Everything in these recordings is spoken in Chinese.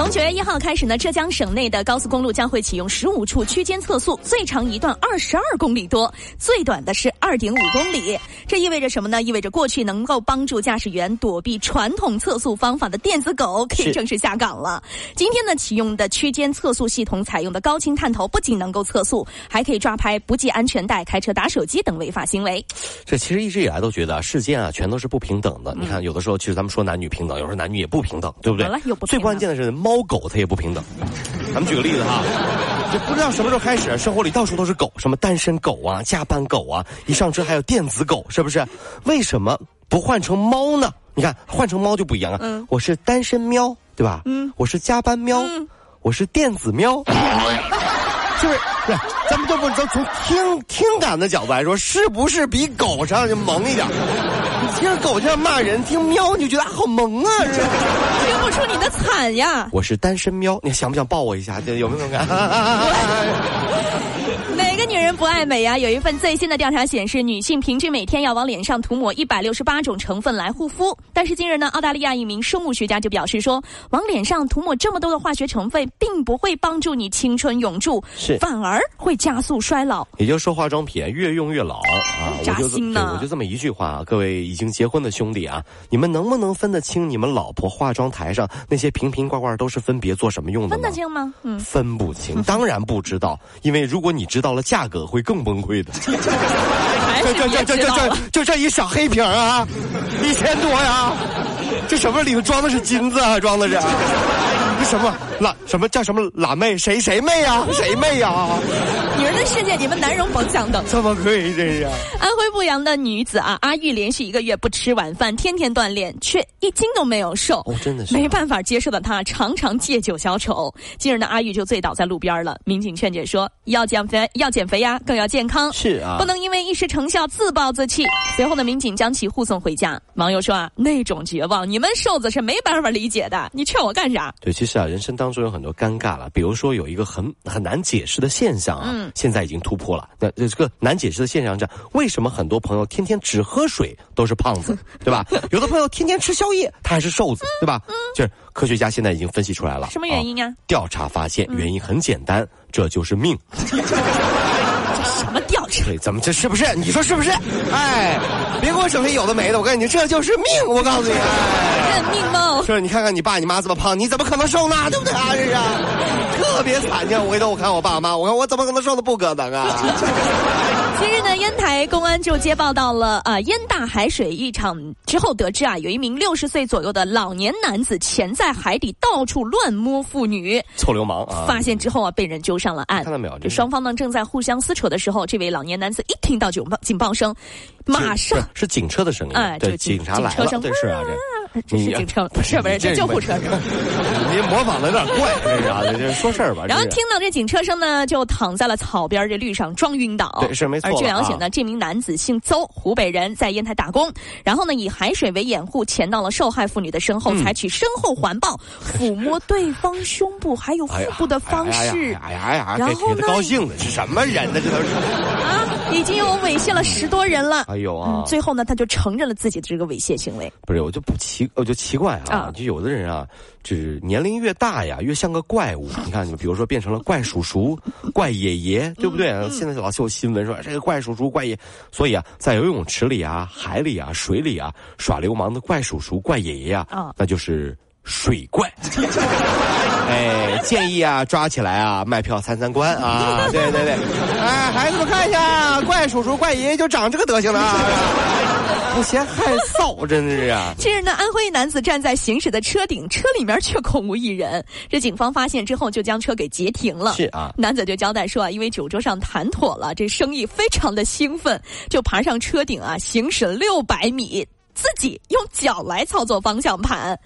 从九月一号开始呢，浙江省内的高速公路将会启用十五处区间测速，最长一段二十二公里多，最短的是二点五公里。这意味着什么呢？意味着过去能够帮助驾驶员躲避传统测速方法的电子狗可以正式下岗了。今天呢，启用的区间测速系统采用的高清探头，不仅能够测速，还可以抓拍不系安全带、开车打手机等违法行为。这其实一直以来都觉得世间啊，全都是不平等的。你看，有的时候其实咱们说男女平等，有时候男女也不平等，对不对？好了又不平等最关键的是猫狗它也不平等。咱们举个例子哈，就不知道什么时候开始，生活里到处都是狗，什么单身狗啊、加班狗啊，一上车还有电子狗，是不是？为什么不换成猫呢？你看，换成猫就不一样啊。嗯我是单身喵，对吧？嗯我是加班喵，我是电子喵。就是，对，咱们这不咱从听听感的角度来说，是不是比狗上就萌一点？你听狗这样骂人，听喵你就觉得啊好萌啊！这听不出你的惨呀！我是单身喵，你想不想抱我一下？这有没有感？哪个女人不爱美呀、有一份最新的调查显示，女性平均每天要往脸上涂抹一百六十八种成分来护肤。但是近日呢，澳大利亚一名生物学家就表示说，往脸上涂抹这么多的化学成分，并不会帮助你青春永驻，是反而会加速衰老。也就是说，化妆品越用越老啊！扎心呢对我就这么一句话啊，各位已经结婚的兄弟啊，你们能不能分得清你们老婆化妆台上那些瓶瓶罐罐都是分别做什么用的？分得清吗？嗯，分不清，当然不知道，因为如果你知道了价格，会更崩溃的。这这别知道这这这。就这一小黑瓶儿啊，一千多呀！这什么里头装的是金子啊？装的是？这什么辣？什么叫什么辣妹？谁谁妹呀？谁妹呀？女人的世界，你们男人甭想等。怎么可以这样？安徽阜阳的女子啊，阿玉连续一个月不吃晚饭，天天锻炼，却一斤都没有瘦。哦真的是没办法接受的她，常常借酒消愁。今日呢，阿玉就醉倒在路边了。民警劝解说，要减肥，要减肥呀，更要健康，是啊不能因为一时成效自暴自弃。随后呢，民警将其护送回家。网友说啊，那种绝望，你们瘦子是没办法理解的。你劝我干啥？对，其实啊，人生当中有很多尴尬了，比如说有一个很很难解释的现象啊，嗯现在已经突破了。那这个难解释的现象是，为什么很多朋友天天只喝水都是胖子，对吧？有的朋友天天吃宵夜，他还是瘦子，对吧？就是科学家现在已经分析出来了，什么原因啊嗯调查发现，原因很简单，这就是命。什么调查？对，怎么这是不是？你说是不是？哎，别给我整些有的没的，我告诉你，这就是命。我告诉你，哎。认命吗？是，你看看你爸你妈这么胖，你怎么可能瘦呢？对不对啊？这是，特别惨。你看，我回头我看我爸妈，我看我怎么可能瘦的？不可能啊！近日呢，烟台公安就接报到了啊、烟大海水浴场之后，得知啊，有一名六十岁左右的老年男子潜在海底到处乱摸妇女。臭流氓啊！发现之后啊，被人揪上了岸。看到没有这双方呢正在互相撕扯的时候，这位老年男子一听到警报警报声，马上是是警车的声音，对，哎就警警察来了，警车声对，是啊，这这是警车，不是不是，这救护车是吧？你模仿的有点怪，这是啊，这这说事儿吧。然后听到这警车声呢，就躺在了草边这绿上装晕倒。对是没错而据了解呢，这名男子姓邹，湖北人，在烟台打工。然后呢，以海水为掩护，潜到了受害妇女的身后，嗯采取身后环抱、抚摸对方胸部还有腹部的方式哎呀哎呀，然后呢高兴的，是什么人呢？这都是。啊，已经有猥亵了十多人了。哎呦啊嗯，！最后呢，他就承认了自己的这个猥亵行为。不是，我就不奇，我就奇怪啊，啊就有的人啊，就是年龄越大呀，越像个怪物。你看，你比如说变成了怪叔叔、怪爷爷，对不对？嗯现在老是有新闻说这个怪叔叔、怪爷，所以啊，在游泳池里啊、海里啊、水里啊耍流氓的怪叔叔、怪爷爷啊，啊那就是水怪。哎，建议啊，抓起来啊，卖票参参观啊！对对对，哎，孩子们看一下，怪叔叔、怪爷爷就长这个德行了啊！不嫌害臊，真的是啊！近日呢，安徽一男子站在行驶的车顶，车里面却空无一人。这警方发现之后，就将车给截停了。是啊男子就交代说啊，因为酒桌上谈妥了，这生意非常的兴奋，就爬上车顶啊，行驶六百米，自己用脚来操作方向盘。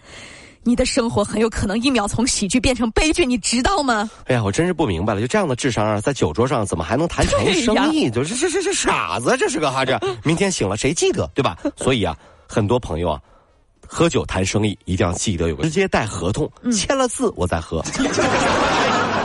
你的生活很有可能一秒从喜剧变成悲剧，你知道吗？哎呀，我真是不明白了，就这样的智商啊，在酒桌上怎么还能谈成生意？就是这这这傻子，这是个哈这，明天醒了谁记得对吧？所以啊，很多朋友啊，喝酒谈生意一定要记得有个直接带合同，签了字我再喝。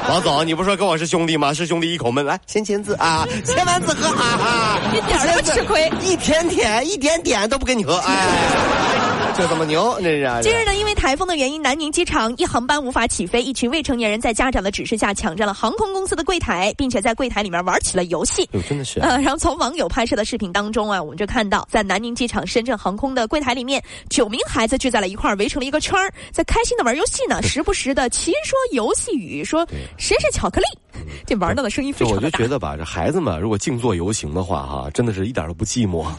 王总，你不说跟我是兄弟吗？是兄弟一口闷，来先签字啊！签完字喝，哈哈，一点都不吃亏，一天天一点点都不跟你喝，哎。这怎么牛？这是。近日呢，因为台风的原因，南宁机场一航班无法起飞，一群未成年人在家长的指示下抢占了航空公司的柜台，并且在柜台里面玩起了游戏。哟，真的是。呃，然后从网友拍摄的视频当中啊，我们就看到，在南宁机场深圳航空的柜台里面，九名孩子聚在了一块儿，围成了一个圈儿，在开心的玩游戏呢，时不时的齐说游戏语，说谁是巧克力，这玩闹的声音非常大。我就觉得吧，这孩子们如果静坐游行的话，哈，真的是一点都不寂寞。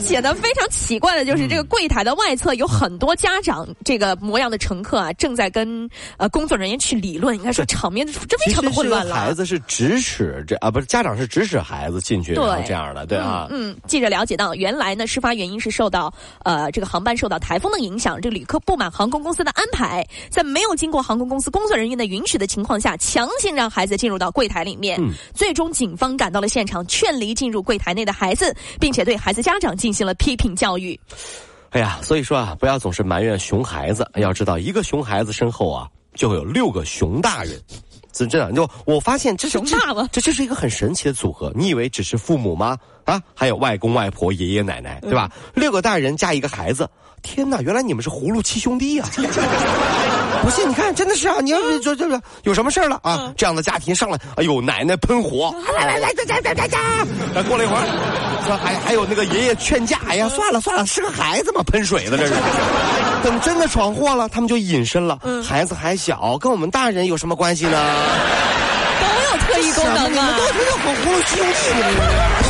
而且呢，非常奇怪的就是这个柜台的外侧有很多家长这个模样的乘客啊，正在跟呃工作人员去理论，应该说场面这非常的混乱了。孩子是指使这啊，不是家长是指使孩子进去，对这样的，对啊。嗯，记者了解到，原来呢，事发原因是受到呃这个航班受到台风的影响，这个旅客不满航空公司的安排，在没有经过航空公司工作人员的允许的情况下，强行让孩子进入到柜台里面。嗯。最终，警方赶到了现场，劝离进入柜台内的孩子，并且对孩子家长进。进行了批评教育，哎呀，所以说啊，不要总是埋怨熊孩子，要知道一个熊孩子身后啊，就会有六个熊大人。真的，就我发现这是熊大了？这就是一个很神奇的组合。你以为只是父母吗？啊，还有外公外婆、爷爷奶奶，对吧？六个大人加一个孩子，天哪！原来你们是葫芦七兄弟呀！不信你看，真的是啊！你要这这这有什么事儿了啊？这样的家庭上来，哎呦，奶奶喷火，来来来，来来来来，过了一会儿，说还还有那个爷爷劝架，哎呀，算了算了，是个孩子嘛，喷水的这是。等真的闯祸了，他们就隐身了。孩子还小，跟我们大人有什么关系呢？都有特异功能啊！你们都是很葫芦七兄弟。